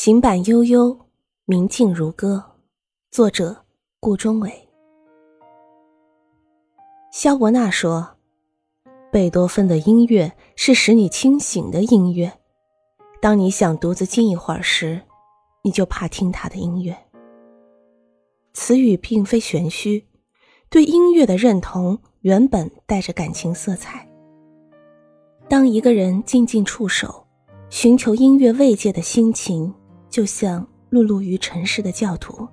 行板悠悠，明镜如歌。作者：顾中伟。肖伯纳说：“贝多芬的音乐是使你清醒的音乐。当你想独自静一会儿时，你就怕听他的音乐。”词语并非玄虚，对音乐的认同原本带着感情色彩。当一个人静静触手。寻求音乐慰藉的心情，就像碌碌于尘世的教徒，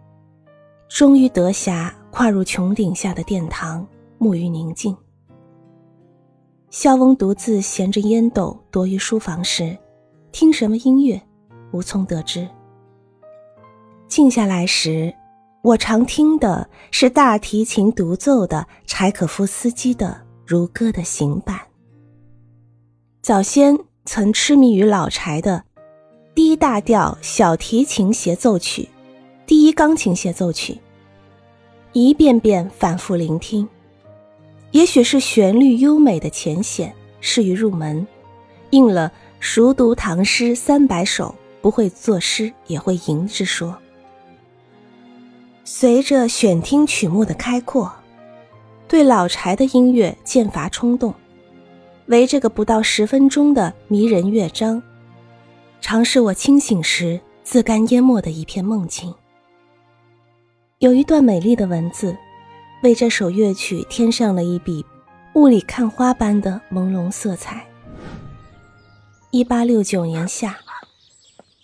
终于得暇跨入穹顶下的殿堂，沐浴宁静。萧翁独自衔着烟斗躲于书房时，听什么音乐，无从得知。静下来时，我常听的是大提琴独奏的柴可夫斯基的《如歌的行板》。早先。曾痴迷于老柴的《D 大调小提琴协奏曲》《第一钢琴协奏曲》，一遍遍反复聆听。也许是旋律优美的浅显，适于入门，应了“熟读唐诗三百首，不会作诗也会吟”之说。随着选听曲目的开阔，对老柴的音乐渐发冲动。为这个不到十分钟的迷人乐章，常是我清醒时自甘淹没的一片梦境。有一段美丽的文字，为这首乐曲添上了一笔雾里看花般的朦胧色彩。一八六九年夏，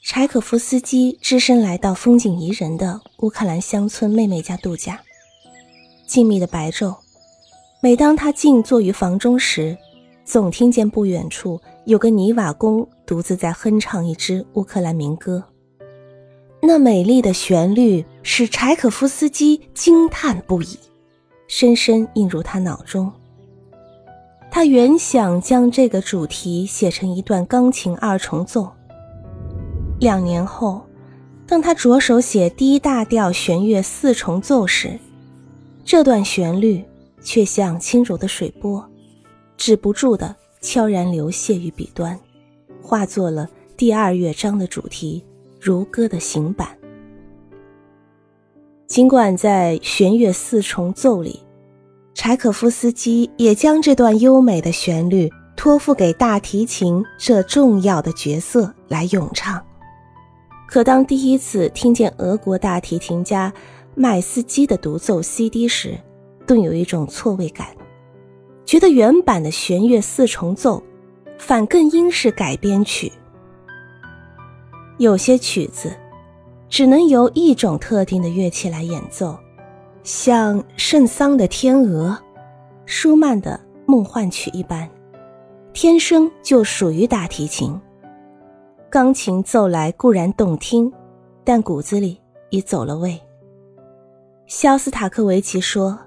柴可夫斯基只身来到风景宜人的乌克兰乡村妹妹家度假。静谧的白昼，每当他静坐于房中时，总听见不远处有个泥瓦工独自在哼唱一支乌克兰民歌，那美丽的旋律使柴可夫斯基惊叹不已，深深印入他脑中。他原想将这个主题写成一段钢琴二重奏。两年后，当他着手写第一大调弦乐四重奏时，这段旋律却像轻柔的水波。止不住的悄然流泻于笔端，化作了第二乐章的主题《如歌的行板》。尽管在弦乐四重奏里，柴可夫斯基也将这段优美的旋律托付给大提琴这重要的角色来咏唱，可当第一次听见俄国大提琴家麦斯基的独奏 CD 时，顿有一种错位感。觉得原版的弦乐四重奏，反更应是改编曲。有些曲子，只能由一种特定的乐器来演奏，像圣桑的《天鹅》，舒曼的《梦幻曲》一般，天生就属于大提琴。钢琴奏来固然动听，但骨子里已走了味。肖斯塔科维奇说。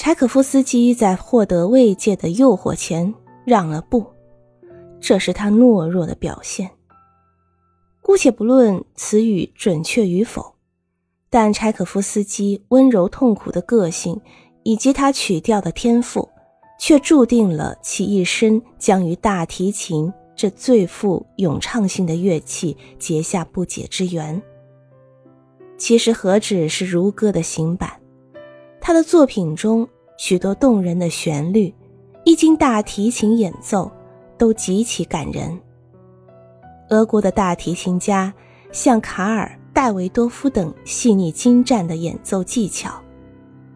柴可夫斯基在获得慰藉的诱惑前让了步，这是他懦弱的表现。姑且不论词语准确与否，但柴可夫斯基温柔痛苦的个性以及他曲调的天赋，却注定了其一生将与大提琴这最富咏唱性的乐器结下不解之缘。其实何止是如歌的行板。他的作品中许多动人的旋律，一经大提琴演奏，都极其感人。俄国的大提琴家像卡尔、戴维多夫等细腻精湛的演奏技巧，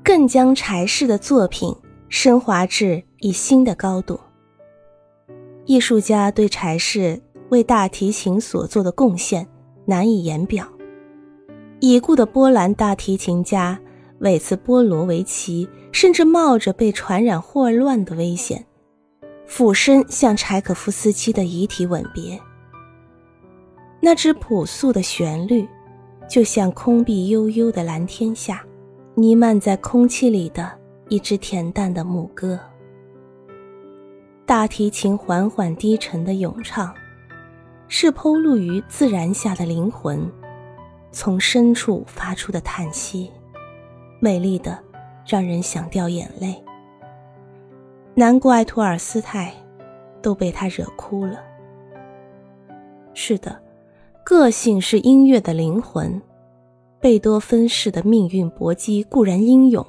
更将柴氏的作品升华至一新的高度。艺术家对柴氏为大提琴所做的贡献难以言表。已故的波兰大提琴家。韦茨波罗维奇甚至冒着被传染霍乱的危险，俯身向柴可夫斯基的遗体吻别。那支朴素的旋律，就像空碧悠悠的蓝天下，弥漫在空气里的一支恬淡的牧歌。大提琴缓缓低沉的咏唱，是剖露于自然下的灵魂，从深处发出的叹息。美丽的，让人想掉眼泪。难怪托尔斯泰都被他惹哭了。是的，个性是音乐的灵魂。贝多芬式的命运搏击固然英勇，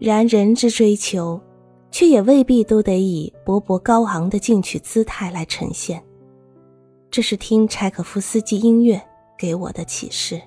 然人之追求，却也未必都得以勃勃高昂的进取姿态来呈现。这是听柴可夫斯基音乐给我的启示。